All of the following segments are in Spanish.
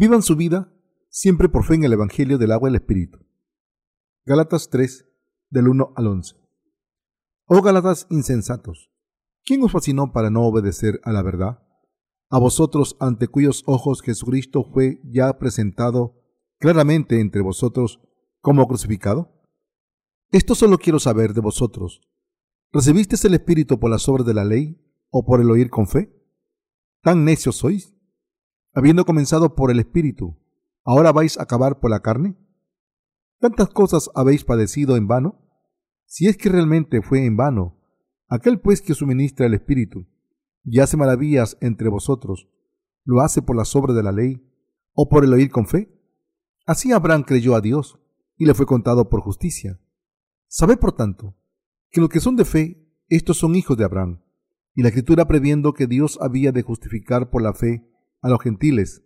Vivan su vida siempre por fe en el Evangelio del agua y el Espíritu. Gálatas 3, del 1 al 11. Oh Gálatas insensatos, ¿quién os fascinó para no obedecer a la verdad? A vosotros ante cuyos ojos Jesucristo fue ya presentado claramente entre vosotros como crucificado. Esto solo quiero saber de vosotros. ¿Recibisteis el Espíritu por las obras de la ley o por el oír con fe? ¿Tan necios sois? Habiendo comenzado por el Espíritu, ¿ahora vais a acabar por la carne? ¿Tantas cosas habéis padecido en vano? Si es que realmente fue en vano, aquel pues que suministra el Espíritu y hace maravillas entre vosotros, ¿lo hace por las obras de la ley o por el oír con fe? Así Abraham creyó a Dios y le fue contado por justicia. Sabed, por tanto, que los que son de fe, estos son hijos de Abraham. Y la Escritura, previendo que Dios había de justificar por la fe a los gentiles,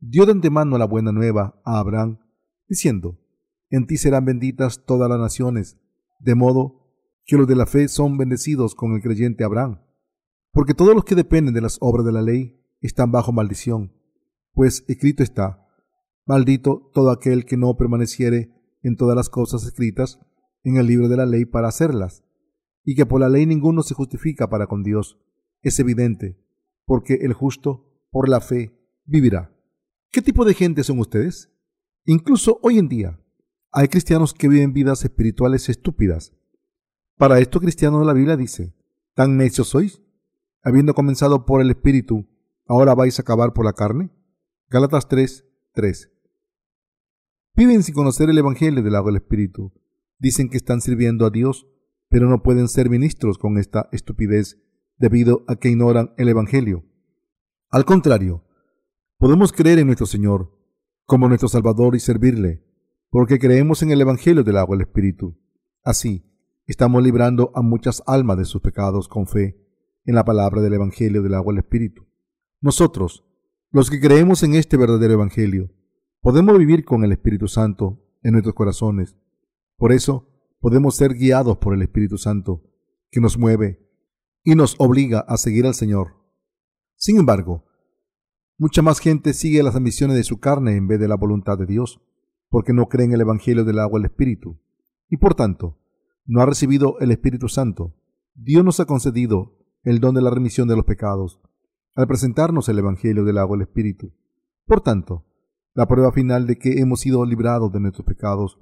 dio de antemano la buena nueva a Abraham, diciendo, En ti serán benditas todas las naciones, de modo que los de la fe son bendecidos con el creyente Abraham. Porque todos los que dependen de las obras de la ley están bajo maldición, pues escrito está, maldito todo aquel que no permaneciere en todas las cosas escritas en el libro de la ley para hacerlas, y que por la ley ninguno se justifica para con Dios. Es evidente, porque el justo por la fe vivirá. ¿Qué tipo de gente son ustedes? Incluso hoy en día hay cristianos que viven vidas espirituales estúpidas. Para estos cristianos la Biblia dice, ¿tan necios sois? Habiendo comenzado por el Espíritu, ¿ahora vais a acabar por la carne? Gálatas 3, 3. Viven sin conocer el Evangelio del agua del Espíritu. Dicen que están sirviendo a Dios, pero no pueden ser ministros con esta estupidez debido a que ignoran el Evangelio. Al contrario, podemos creer en nuestro Señor como nuestro Salvador y servirle, porque creemos en el Evangelio del agua del Espíritu. Así, estamos librando a muchas almas de sus pecados con fe en la palabra del Evangelio del agua del Espíritu. Nosotros, los que creemos en este verdadero Evangelio, podemos vivir con el Espíritu Santo en nuestros corazones. Por eso, podemos ser guiados por el Espíritu Santo, que nos mueve y nos obliga a seguir al Señor sin embargo, mucha más gente sigue las ambiciones de su carne en vez de la voluntad de Dios, porque no cree en el Evangelio del agua y el Espíritu, y por tanto, no ha recibido el Espíritu Santo. Dios nos ha concedido el don de la remisión de los pecados, al presentarnos el Evangelio del agua y el Espíritu. Por tanto, la prueba final de que hemos sido librados de nuestros pecados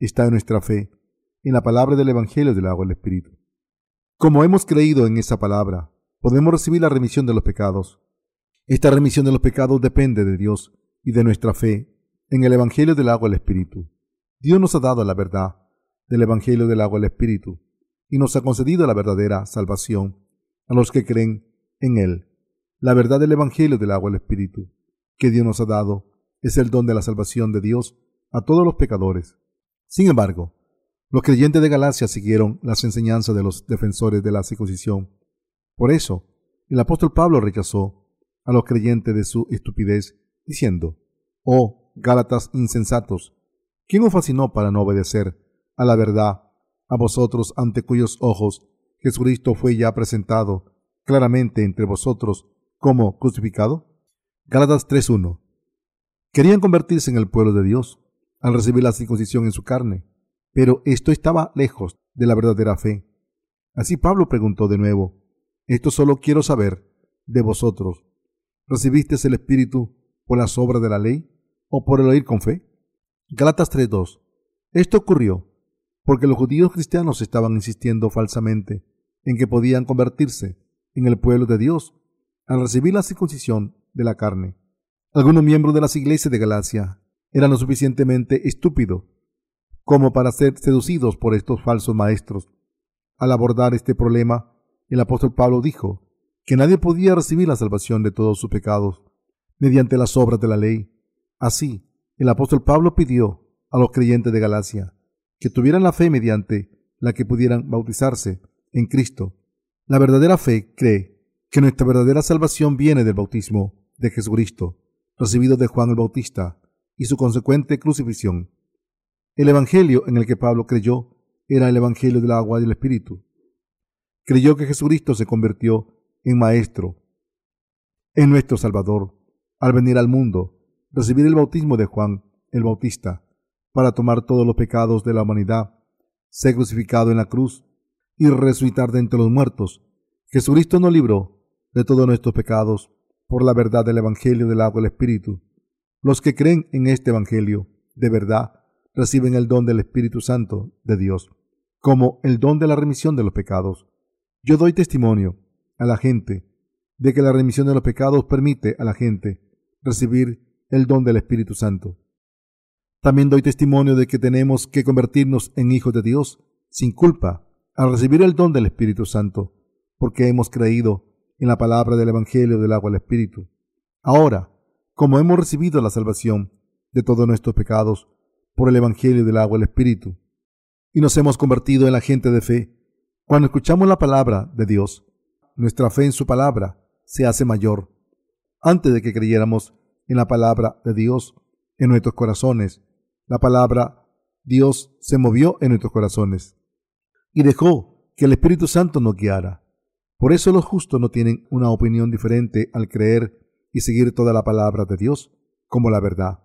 está en nuestra fe, en la palabra del Evangelio del agua y el Espíritu. Como hemos creído en esa palabra, podemos recibir la remisión de los pecados. Esta remisión de los pecados depende de Dios y de nuestra fe en el Evangelio del agua del Espíritu. Dios nos ha dado la verdad del Evangelio del agua del Espíritu y nos ha concedido la verdadera salvación a los que creen en Él. La verdad del Evangelio del agua del Espíritu que Dios nos ha dado es el don de la salvación de Dios a todos los pecadores. Sin embargo, los creyentes de Galacia siguieron las enseñanzas de los defensores de la circuncisión por eso, el apóstol Pablo rechazó a los creyentes de su estupidez, diciendo, Oh, Gálatas insensatos, ¿quién os fascinó para no obedecer a la verdad, a vosotros ante cuyos ojos Jesucristo fue ya presentado claramente entre vosotros como crucificado? Gálatas 3.1 Querían convertirse en el pueblo de Dios al recibir la circuncisión en su carne, pero esto estaba lejos de la verdadera fe. Así Pablo preguntó de nuevo, esto solo quiero saber de vosotros. ¿Recibisteis el Espíritu por las obras de la ley o por el oír con fe? Galatas 3.2. Esto ocurrió porque los judíos cristianos estaban insistiendo falsamente en que podían convertirse en el pueblo de Dios al recibir la circuncisión de la carne. Algunos miembros de las iglesias de Galacia eran lo suficientemente estúpidos como para ser seducidos por estos falsos maestros. Al abordar este problema, el apóstol Pablo dijo que nadie podía recibir la salvación de todos sus pecados mediante las obras de la ley. Así, el apóstol Pablo pidió a los creyentes de Galacia que tuvieran la fe mediante la que pudieran bautizarse en Cristo. La verdadera fe cree que nuestra verdadera salvación viene del bautismo de Jesucristo, recibido de Juan el Bautista, y su consecuente crucifixión. El Evangelio en el que Pablo creyó era el Evangelio del agua y del Espíritu creyó que Jesucristo se convirtió en Maestro, en nuestro Salvador, al venir al mundo, recibir el bautismo de Juan el Bautista para tomar todos los pecados de la humanidad, ser crucificado en la cruz y resucitar de entre los muertos. Jesucristo nos libró de todos nuestros pecados por la verdad del Evangelio del agua y el Espíritu. Los que creen en este Evangelio de verdad reciben el don del Espíritu Santo de Dios, como el don de la remisión de los pecados. Yo doy testimonio a la gente de que la remisión de los pecados permite a la gente recibir el don del Espíritu Santo. También doy testimonio de que tenemos que convertirnos en hijos de Dios sin culpa al recibir el don del Espíritu Santo, porque hemos creído en la palabra del Evangelio del agua del Espíritu. Ahora, como hemos recibido la salvación de todos nuestros pecados por el Evangelio del agua del Espíritu, y nos hemos convertido en la gente de fe, cuando escuchamos la palabra de Dios, nuestra fe en su palabra se hace mayor. Antes de que creyéramos en la palabra de Dios en nuestros corazones, la palabra Dios se movió en nuestros corazones y dejó que el Espíritu Santo nos guiara. Por eso los justos no tienen una opinión diferente al creer y seguir toda la palabra de Dios como la verdad.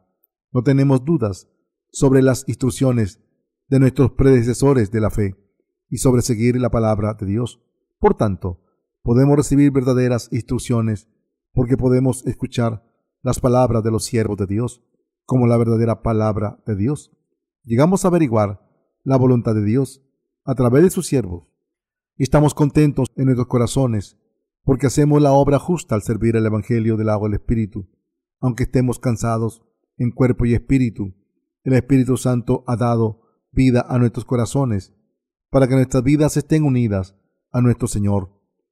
No tenemos dudas sobre las instrucciones de nuestros predecesores de la fe y sobre seguir la palabra de Dios. Por tanto, podemos recibir verdaderas instrucciones porque podemos escuchar las palabras de los siervos de Dios como la verdadera palabra de Dios. Llegamos a averiguar la voluntad de Dios a través de sus siervos estamos contentos en nuestros corazones porque hacemos la obra justa al servir el Evangelio del agua del Espíritu. Aunque estemos cansados en cuerpo y espíritu, el Espíritu Santo ha dado vida a nuestros corazones para que nuestras vidas estén unidas a nuestro Señor.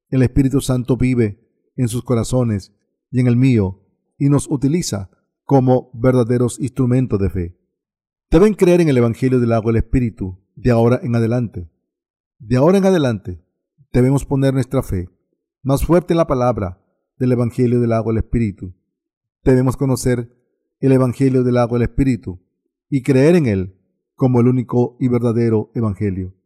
El Espíritu Santo vive en sus corazones y en el mío y nos utiliza como verdaderos instrumentos de fe. Deben creer en el Evangelio del agua del Espíritu de ahora en adelante. De ahora en adelante debemos poner nuestra fe más fuerte en la palabra del Evangelio del agua del Espíritu. Debemos conocer el Evangelio del agua del Espíritu y creer en él como el único y verdadero Evangelio.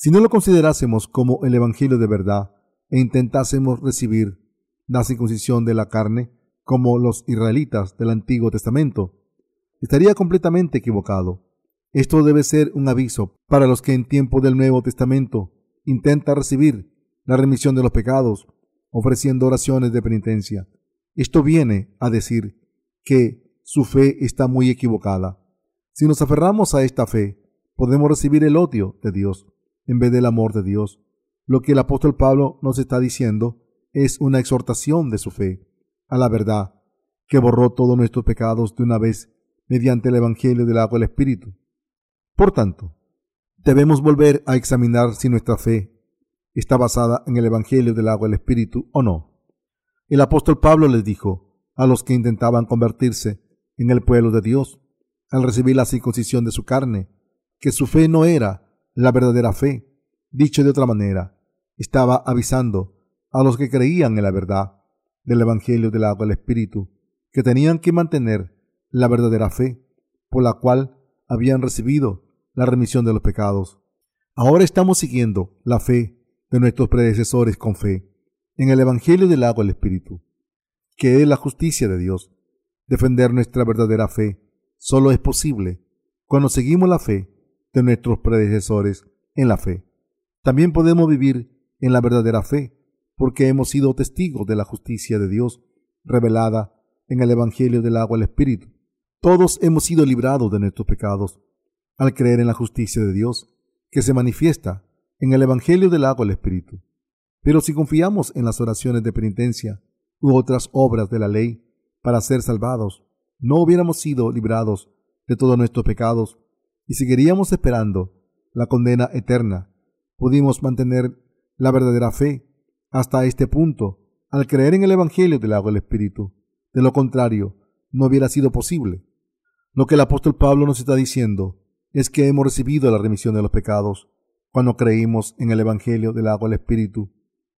Si no lo considerásemos como el Evangelio de verdad e intentásemos recibir la circuncisión de la carne como los israelitas del Antiguo Testamento, estaría completamente equivocado. Esto debe ser un aviso para los que en tiempo del Nuevo Testamento intentan recibir la remisión de los pecados, ofreciendo oraciones de penitencia. Esto viene a decir que su fe está muy equivocada. Si nos aferramos a esta fe, podemos recibir el odio de Dios en vez del amor de Dios. Lo que el apóstol Pablo nos está diciendo es una exhortación de su fe a la verdad, que borró todos nuestros pecados de una vez mediante el Evangelio del agua del Espíritu. Por tanto, debemos volver a examinar si nuestra fe está basada en el Evangelio del agua del Espíritu o no. El apóstol Pablo les dijo a los que intentaban convertirse en el pueblo de Dios, al recibir la circuncisión de su carne, que su fe no era la verdadera fe. Dicho de otra manera, estaba avisando a los que creían en la verdad del Evangelio del agua del Espíritu, que tenían que mantener la verdadera fe, por la cual habían recibido la remisión de los pecados. Ahora estamos siguiendo la fe de nuestros predecesores con fe en el Evangelio del agua del Espíritu, que es la justicia de Dios. Defender nuestra verdadera fe solo es posible cuando seguimos la fe de nuestros predecesores en la fe. También podemos vivir en la verdadera fe porque hemos sido testigos de la justicia de Dios revelada en el Evangelio del agua del Espíritu. Todos hemos sido librados de nuestros pecados al creer en la justicia de Dios, que se manifiesta en el Evangelio del agua del Espíritu. Pero si confiamos en las oraciones de penitencia u otras obras de la ley para ser salvados, no hubiéramos sido librados de todos nuestros pecados y seguiríamos esperando la condena eterna. Pudimos mantener la verdadera fe hasta este punto al creer en el Evangelio del agua del Espíritu. De lo contrario, no hubiera sido posible. Lo que el apóstol Pablo nos está diciendo es que hemos recibido la remisión de los pecados. Cuando creímos en el Evangelio del agua del Espíritu,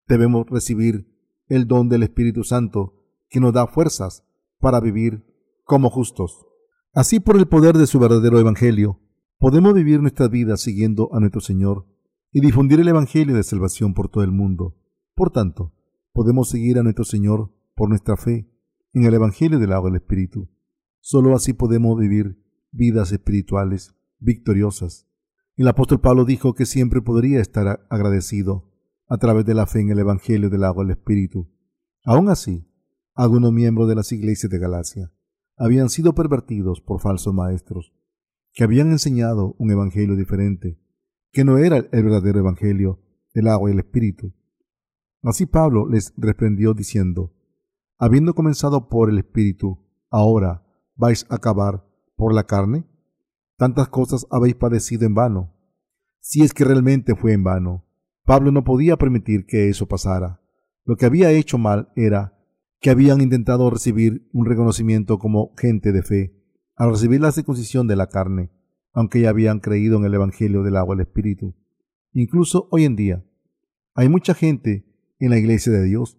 debemos recibir el don del Espíritu Santo que nos da fuerzas para vivir como justos. Así por el poder de su verdadero Evangelio, podemos vivir nuestra vida siguiendo a nuestro Señor y difundir el Evangelio de salvación por todo el mundo. Por tanto, podemos seguir a nuestro Señor por nuestra fe en el Evangelio del agua del Espíritu. Solo así podemos vivir vidas espirituales victoriosas. El apóstol Pablo dijo que siempre podría estar agradecido a través de la fe en el Evangelio del agua del Espíritu. Aún así, algunos miembros de las iglesias de Galacia habían sido pervertidos por falsos maestros, que habían enseñado un Evangelio diferente, que no era el verdadero Evangelio del agua y el Espíritu. Así Pablo les reprendió diciendo, habiendo comenzado por el Espíritu, ahora vais a acabar por la carne? Tantas cosas habéis padecido en vano. Si es que realmente fue en vano, Pablo no podía permitir que eso pasara. Lo que había hecho mal era que habían intentado recibir un reconocimiento como gente de fe al recibir la circuncisión de la carne, aunque ya habían creído en el Evangelio del agua del Espíritu. Incluso hoy en día, hay mucha gente en la iglesia de Dios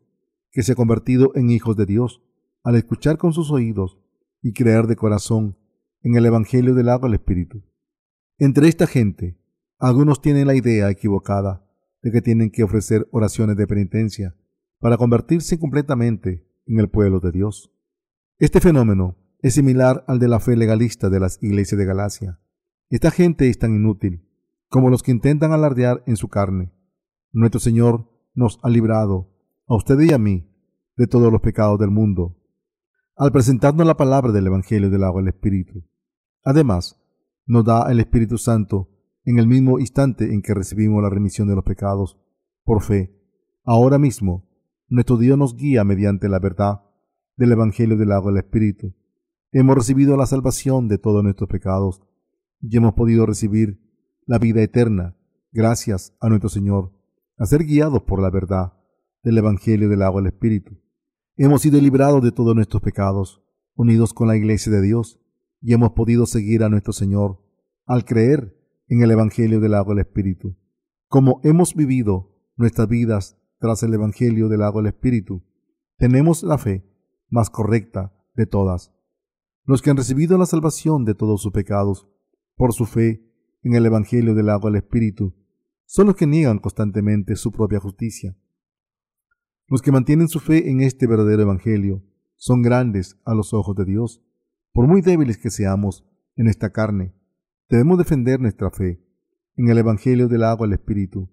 que se ha convertido en hijos de Dios al escuchar con sus oídos y creer de corazón en el Evangelio del agua del Espíritu. Entre esta gente, algunos tienen la idea equivocada de que tienen que ofrecer oraciones de penitencia para convertirse completamente en el pueblo de Dios. Este fenómeno es similar al de la fe legalista de las iglesias de Galacia. Esta gente es tan inútil como los que intentan alardear en su carne. Nuestro Señor nos ha librado, a usted y a mí, de todos los pecados del mundo, al presentarnos la palabra del Evangelio del agua del Espíritu. Además, nos da el Espíritu Santo en el mismo instante en que recibimos la remisión de los pecados, por fe. Ahora mismo, nuestro Dios nos guía mediante la verdad del Evangelio del agua del Espíritu. Hemos recibido la salvación de todos nuestros pecados y hemos podido recibir la vida eterna gracias a nuestro Señor, a ser guiados por la verdad del Evangelio del agua del Espíritu. Hemos sido librados de todos nuestros pecados, unidos con la Iglesia de Dios, y hemos podido seguir a nuestro Señor al creer en el Evangelio del agua del Espíritu. Como hemos vivido nuestras vidas tras el Evangelio del agua del Espíritu, tenemos la fe más correcta de todas. Los que han recibido la salvación de todos sus pecados por su fe en el Evangelio del agua del Espíritu son los que niegan constantemente su propia justicia los que mantienen su fe en este verdadero Evangelio son grandes a los ojos de Dios. Por muy débiles que seamos en esta carne, debemos defender nuestra fe en el Evangelio del agua al Espíritu.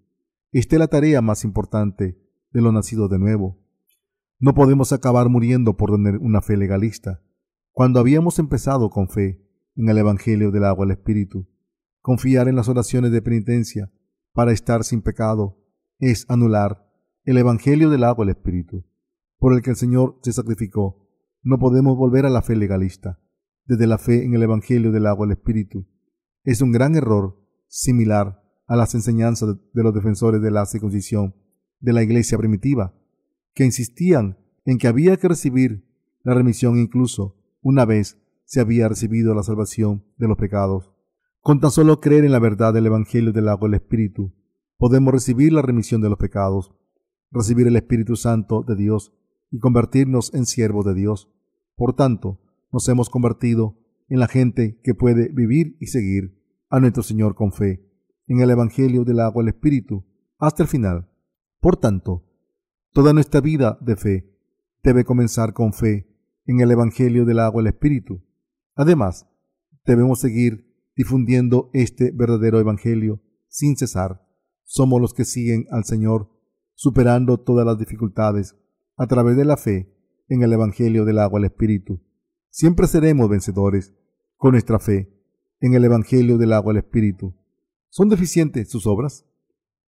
Esta es la tarea más importante de los nacidos de nuevo. No podemos acabar muriendo por tener una fe legalista, cuando habíamos empezado con fe en el Evangelio del agua al Espíritu. Confiar en las oraciones de penitencia para estar sin pecado es anular el Evangelio del agua del Espíritu, por el que el Señor se sacrificó. No podemos volver a la fe legalista, desde la fe en el Evangelio del agua del Espíritu. Es un gran error similar a las enseñanzas de los defensores de la circuncisión de la iglesia primitiva, que insistían en que había que recibir la remisión incluso una vez se había recibido la salvación de los pecados. Con tan solo creer en la verdad del Evangelio del agua del Espíritu, podemos recibir la remisión de los pecados recibir el Espíritu Santo de Dios y convertirnos en siervos de Dios. Por tanto, nos hemos convertido en la gente que puede vivir y seguir a nuestro Señor con fe, en el Evangelio del agua del Espíritu, hasta el final. Por tanto, toda nuestra vida de fe debe comenzar con fe en el Evangelio del agua del Espíritu. Además, debemos seguir difundiendo este verdadero Evangelio sin cesar. Somos los que siguen al Señor superando todas las dificultades a través de la fe en el Evangelio del agua al Espíritu. Siempre seremos vencedores con nuestra fe en el Evangelio del agua al Espíritu. ¿Son deficientes sus obras?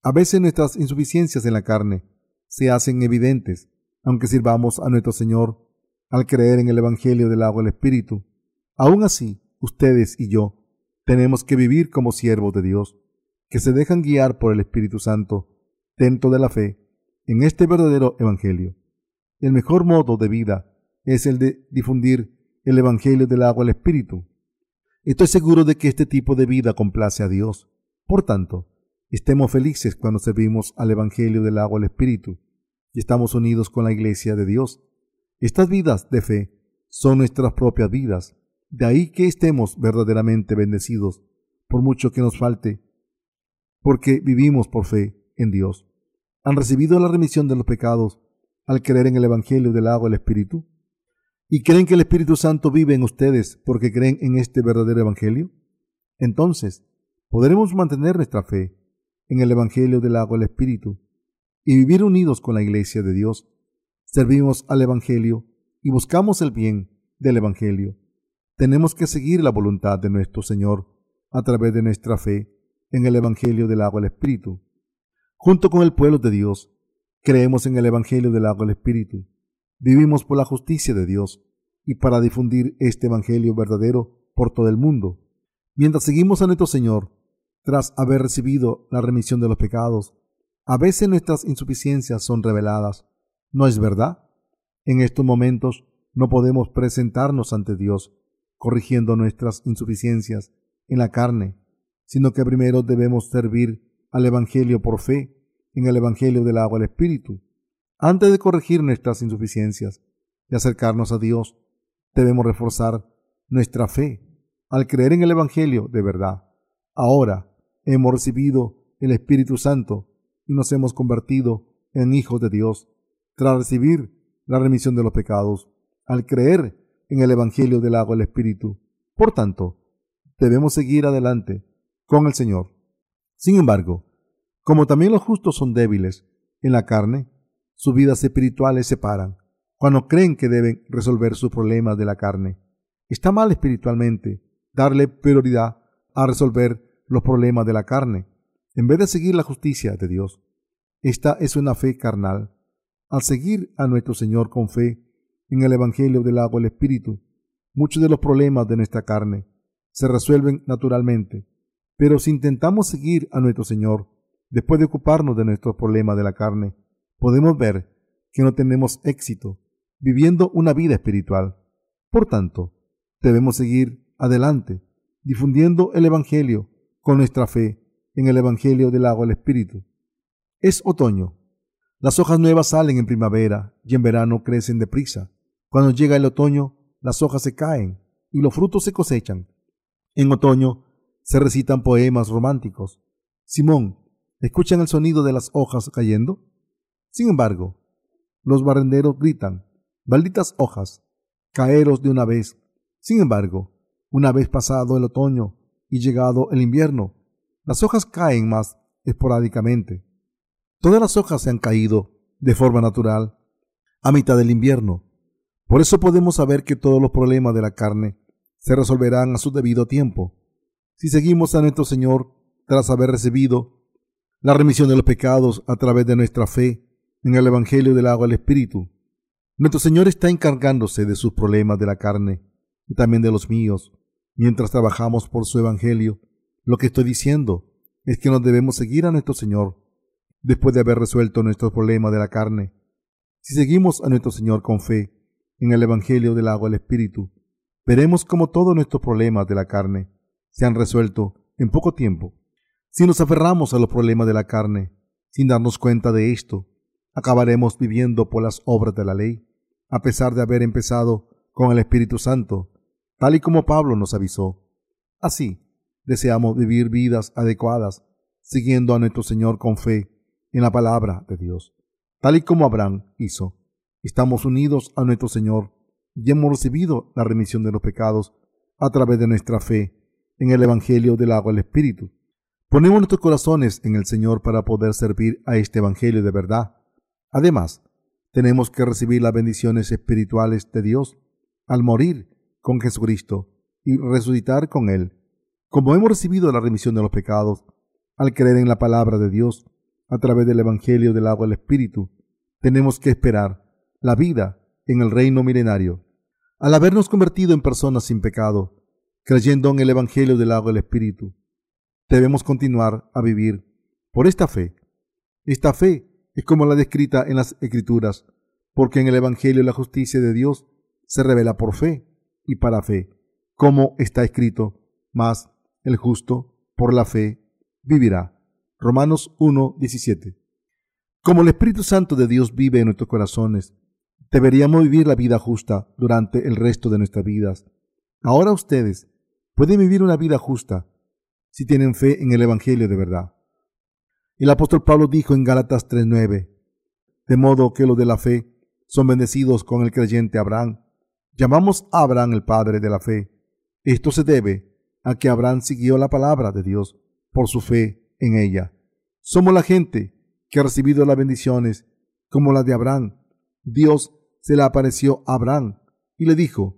A veces nuestras insuficiencias en la carne se hacen evidentes, aunque sirvamos a nuestro Señor al creer en el Evangelio del agua al Espíritu. Aún así, ustedes y yo tenemos que vivir como siervos de Dios, que se dejan guiar por el Espíritu Santo dentro de la fe en este verdadero Evangelio. El mejor modo de vida es el de difundir el Evangelio del agua al Espíritu. Estoy seguro de que este tipo de vida complace a Dios. Por tanto, estemos felices cuando servimos al Evangelio del agua al Espíritu y estamos unidos con la Iglesia de Dios. Estas vidas de fe son nuestras propias vidas. De ahí que estemos verdaderamente bendecidos, por mucho que nos falte, porque vivimos por fe en Dios han recibido la remisión de los pecados al creer en el Evangelio del agua del Espíritu? ¿Y creen que el Espíritu Santo vive en ustedes porque creen en este verdadero Evangelio? Entonces, podremos mantener nuestra fe en el Evangelio del agua del Espíritu y vivir unidos con la Iglesia de Dios. Servimos al Evangelio y buscamos el bien del Evangelio. Tenemos que seguir la voluntad de nuestro Señor a través de nuestra fe en el Evangelio del agua del Espíritu. Junto con el pueblo de Dios, creemos en el Evangelio del agua del Espíritu. Vivimos por la justicia de Dios y para difundir este Evangelio verdadero por todo el mundo. Mientras seguimos a nuestro Señor, tras haber recibido la remisión de los pecados, a veces nuestras insuficiencias son reveladas. ¿No es verdad? En estos momentos no podemos presentarnos ante Dios corrigiendo nuestras insuficiencias en la carne, sino que primero debemos servir al Evangelio por fe en el Evangelio del agua del Espíritu. Antes de corregir nuestras insuficiencias y acercarnos a Dios, debemos reforzar nuestra fe al creer en el Evangelio de verdad. Ahora hemos recibido el Espíritu Santo y nos hemos convertido en hijos de Dios tras recibir la remisión de los pecados al creer en el Evangelio del agua del Espíritu. Por tanto, debemos seguir adelante con el Señor. Sin embargo, como también los justos son débiles en la carne, sus vidas espirituales se paran cuando creen que deben resolver sus problemas de la carne. Está mal espiritualmente darle prioridad a resolver los problemas de la carne, en vez de seguir la justicia de Dios. Esta es una fe carnal. Al seguir a nuestro Señor con fe en el Evangelio del agua y el Espíritu, muchos de los problemas de nuestra carne se resuelven naturalmente. Pero si intentamos seguir a nuestro Señor, después de ocuparnos de nuestros problemas de la carne, podemos ver que no tenemos éxito viviendo una vida espiritual. Por tanto, debemos seguir adelante, difundiendo el Evangelio con nuestra fe en el Evangelio del agua del Espíritu. Es otoño. Las hojas nuevas salen en primavera y en verano crecen deprisa. Cuando llega el otoño, las hojas se caen y los frutos se cosechan. En otoño se recitan poemas románticos. Simón, ¿escuchan el sonido de las hojas cayendo? Sin embargo, los barrenderos gritan, malditas hojas, caeros de una vez. Sin embargo, una vez pasado el otoño y llegado el invierno, las hojas caen más esporádicamente. Todas las hojas se han caído de forma natural a mitad del invierno por eso podemos saber que todos los problemas de la carne se resolverán a su debido tiempo. Si seguimos a nuestro Señor tras haber recibido la remisión de los pecados a través de nuestra fe en el Evangelio del agua del Espíritu, nuestro Señor está encargándose de sus problemas de la carne y también de los míos, mientras trabajamos por su Evangelio. Lo que estoy diciendo es que nos debemos seguir a nuestro Señor después de haber resuelto nuestros problemas de la carne. Si seguimos a nuestro Señor con fe, en el Evangelio del agua del Espíritu, veremos cómo todos nuestros problemas de la carne se han resuelto en poco tiempo. Si nos aferramos a los problemas de la carne sin darnos cuenta de esto, acabaremos viviendo por las obras de la ley, a pesar de haber empezado con el Espíritu Santo, tal y como Pablo nos avisó. Así, deseamos vivir vidas adecuadas, siguiendo a nuestro Señor con fe en la palabra de Dios, tal y como Abraham hizo. Estamos unidos a nuestro Señor y hemos recibido la remisión de los pecados a través de nuestra fe en el Evangelio del agua del Espíritu. Ponemos nuestros corazones en el Señor para poder servir a este Evangelio de verdad. Además, tenemos que recibir las bendiciones espirituales de Dios al morir con Jesucristo y resucitar con Él. Como hemos recibido la remisión de los pecados al creer en la palabra de Dios a través del Evangelio del agua del Espíritu, tenemos que esperar la vida en el reino milenario. Al habernos convertido en personas sin pecado, creyendo en el Evangelio del agua del Espíritu, debemos continuar a vivir por esta fe. Esta fe es como la descrita en las Escrituras, porque en el Evangelio la justicia de Dios se revela por fe y para fe, como está escrito, mas el justo por la fe vivirá. Romanos 1:17. Como el Espíritu Santo de Dios vive en nuestros corazones, Deberíamos vivir la vida justa durante el resto de nuestras vidas. Ahora ustedes pueden vivir una vida justa si tienen fe en el Evangelio de verdad. El apóstol Pablo dijo en Gálatas 3:9, de modo que los de la fe son bendecidos con el creyente Abraham, Llamamos a Abraham el padre de la fe. Esto se debe a que Abraham siguió la palabra de Dios por su fe en ella. Somos la gente que ha recibido las bendiciones como las de Abraham. Dios se le apareció a Abraham y le dijo,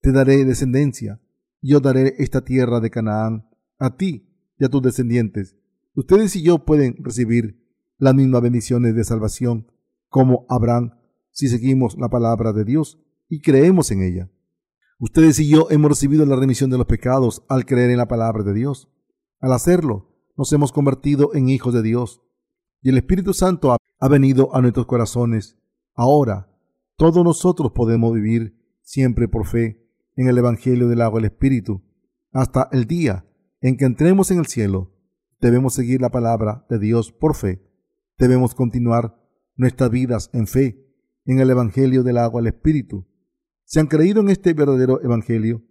te daré descendencia, yo daré esta tierra de Canaán a ti y a tus descendientes. Ustedes y yo pueden recibir las mismas bendiciones de salvación como Abraham si seguimos la palabra de Dios y creemos en ella. Ustedes y yo hemos recibido la remisión de los pecados al creer en la palabra de Dios. Al hacerlo, nos hemos convertido en hijos de Dios y el Espíritu Santo ha venido a nuestros corazones. Ahora, todos nosotros podemos vivir siempre por fe en el Evangelio del agua del Espíritu, hasta el día en que entremos en el cielo. Debemos seguir la palabra de Dios por fe. Debemos continuar nuestras vidas en fe en el Evangelio del agua del Espíritu. Si han creído en este verdadero Evangelio,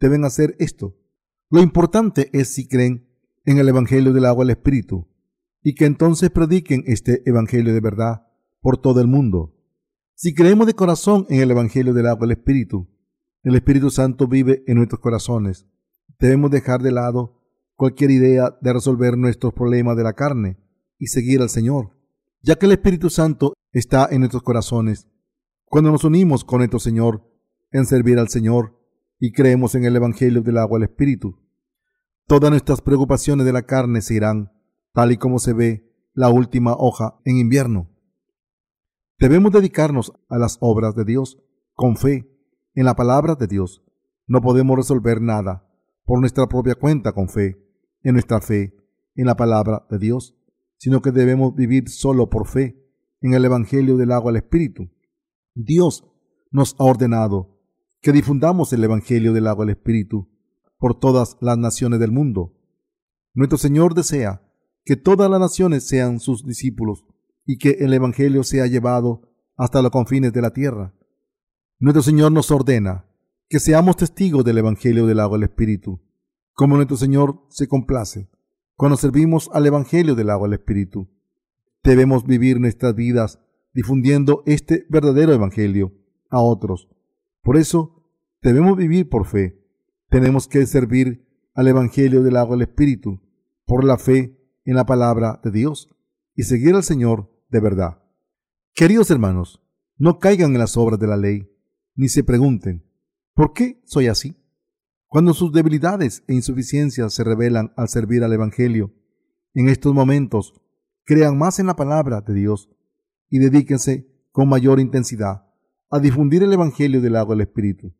deben hacer esto. Lo importante es si creen en el Evangelio del agua del Espíritu y que entonces prediquen este Evangelio de verdad por todo el mundo. Si creemos de corazón en el Evangelio del agua del Espíritu, el Espíritu Santo vive en nuestros corazones. Debemos dejar de lado cualquier idea de resolver nuestros problemas de la carne y seguir al Señor, ya que el Espíritu Santo está en nuestros corazones. Cuando nos unimos con nuestro Señor en servir al Señor y creemos en el Evangelio del agua del Espíritu, todas nuestras preocupaciones de la carne se irán, tal y como se ve la última hoja en invierno. Debemos dedicarnos a las obras de Dios con fe en la palabra de Dios. No podemos resolver nada por nuestra propia cuenta con fe, en nuestra fe en la palabra de Dios, sino que debemos vivir solo por fe en el Evangelio del agua al Espíritu. Dios nos ha ordenado que difundamos el Evangelio del agua al Espíritu por todas las naciones del mundo. Nuestro Señor desea que todas las naciones sean sus discípulos y que el Evangelio sea llevado hasta los confines de la tierra. Nuestro Señor nos ordena que seamos testigos del Evangelio del agua del Espíritu, como nuestro Señor se complace cuando servimos al Evangelio del agua del Espíritu. Debemos vivir nuestras vidas difundiendo este verdadero Evangelio a otros. Por eso debemos vivir por fe. Tenemos que servir al Evangelio del agua del Espíritu por la fe en la palabra de Dios y seguir al Señor de verdad. Queridos hermanos, no caigan en las obras de la ley, ni se pregunten, ¿por qué soy así? Cuando sus debilidades e insuficiencias se revelan al servir al Evangelio, en estos momentos, crean más en la palabra de Dios y dedíquense con mayor intensidad a difundir el Evangelio del agua del Espíritu.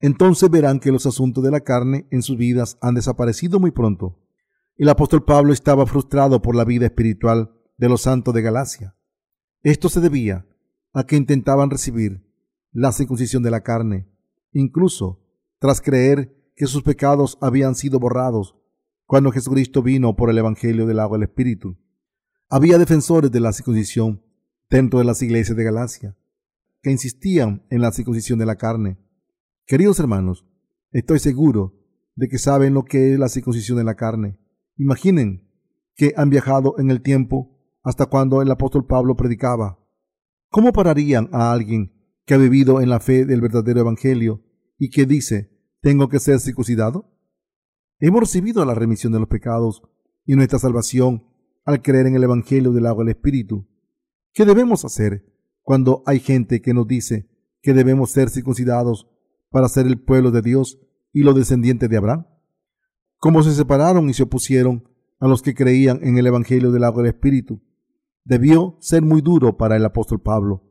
Entonces verán que los asuntos de la carne en sus vidas han desaparecido muy pronto. El apóstol Pablo estaba frustrado por la vida espiritual de los santos de Galacia. Esto se debía a que intentaban recibir la circuncisión de la carne, incluso tras creer que sus pecados habían sido borrados cuando Jesucristo vino por el Evangelio del agua del Espíritu. Había defensores de la circuncisión dentro de las iglesias de Galacia que insistían en la circuncisión de la carne. Queridos hermanos, estoy seguro de que saben lo que es la circuncisión de la carne. Imaginen que han viajado en el tiempo hasta cuando el apóstol Pablo predicaba. ¿Cómo pararían a alguien que ha vivido en la fe del verdadero Evangelio y que dice, tengo que ser circuncidado? Hemos recibido la remisión de los pecados y nuestra salvación al creer en el Evangelio del agua del Espíritu. ¿Qué debemos hacer cuando hay gente que nos dice que debemos ser circuncidados para ser el pueblo de Dios y los descendientes de Abraham? ¿Cómo se separaron y se opusieron a los que creían en el Evangelio del agua del Espíritu debió ser muy duro para el apóstol Pablo.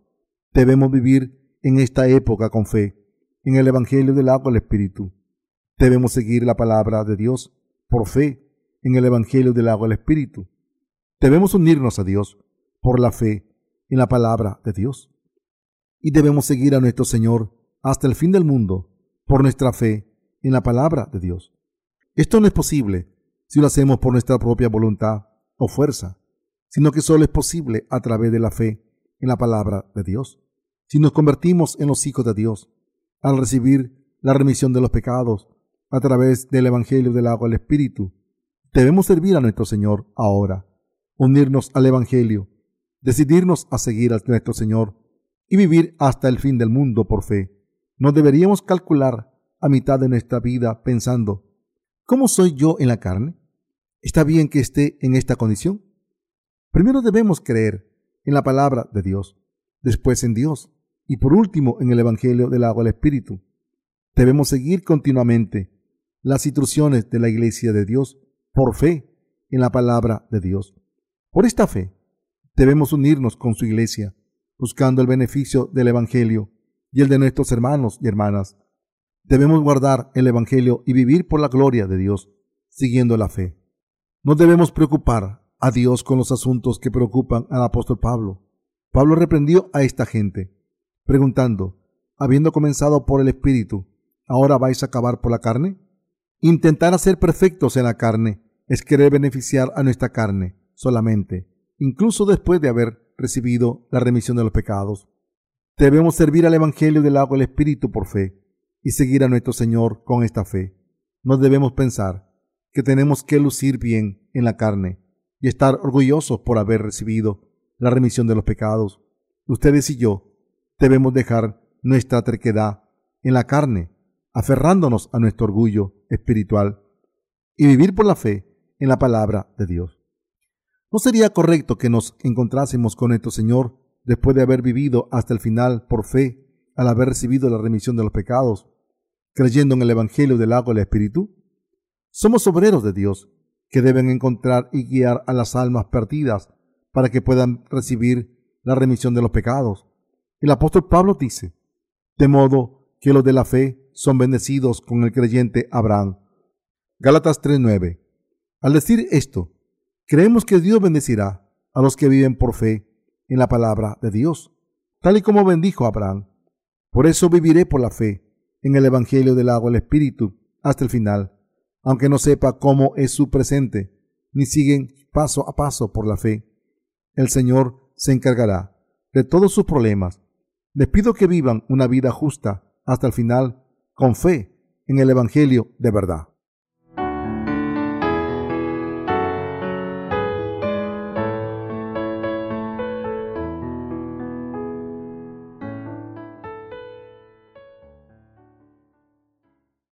Debemos vivir en esta época con fe, en el Evangelio del agua del Espíritu. Debemos seguir la palabra de Dios por fe en el Evangelio del agua del Espíritu. Debemos unirnos a Dios por la fe en la palabra de Dios. Y debemos seguir a nuestro Señor hasta el fin del mundo por nuestra fe en la palabra de Dios. Esto no es posible si lo hacemos por nuestra propia voluntad o fuerza sino que solo es posible a través de la fe en la palabra de Dios. Si nos convertimos en los hijos de Dios, al recibir la remisión de los pecados a través del Evangelio del agua del Espíritu, debemos servir a nuestro Señor ahora, unirnos al Evangelio, decidirnos a seguir a nuestro Señor y vivir hasta el fin del mundo por fe. No deberíamos calcular a mitad de nuestra vida pensando, ¿cómo soy yo en la carne? ¿Está bien que esté en esta condición? Primero debemos creer en la palabra de Dios, después en Dios y por último en el Evangelio del agua del Espíritu. Debemos seguir continuamente las instrucciones de la Iglesia de Dios por fe en la palabra de Dios. Por esta fe debemos unirnos con su Iglesia, buscando el beneficio del Evangelio y el de nuestros hermanos y hermanas. Debemos guardar el Evangelio y vivir por la gloria de Dios, siguiendo la fe. No debemos preocupar a Dios con los asuntos que preocupan al apóstol Pablo. Pablo reprendió a esta gente, preguntando, habiendo comenzado por el Espíritu, ¿ahora vais a acabar por la carne? Intentar ser perfectos en la carne es querer beneficiar a nuestra carne solamente, incluso después de haber recibido la remisión de los pecados. Debemos servir al Evangelio del agua del Espíritu por fe y seguir a nuestro Señor con esta fe. No debemos pensar que tenemos que lucir bien en la carne y estar orgullosos por haber recibido la remisión de los pecados. Ustedes y yo debemos dejar nuestra terquedad en la carne aferrándonos a nuestro orgullo espiritual y vivir por la fe en la palabra de Dios. ¿No sería correcto que nos encontrásemos con nuestro Señor después de haber vivido hasta el final por fe al haber recibido la remisión de los pecados, creyendo en el Evangelio del agua y el Espíritu? Somos obreros de Dios que deben encontrar y guiar a las almas perdidas para que puedan recibir la remisión de los pecados. El apóstol Pablo dice, de modo que los de la fe son bendecidos con el creyente Abraham. Gálatas 3:9. Al decir esto, creemos que Dios bendecirá a los que viven por fe en la palabra de Dios, tal y como bendijo Abraham. Por eso viviré por la fe en el Evangelio del agua el Espíritu hasta el final, aunque no sepa cómo es su presente, ni siguen paso a paso por la fe. El Señor se encargará de todos sus problemas. Les pido que vivan una vida justa hasta el final con fe en el Evangelio de verdad.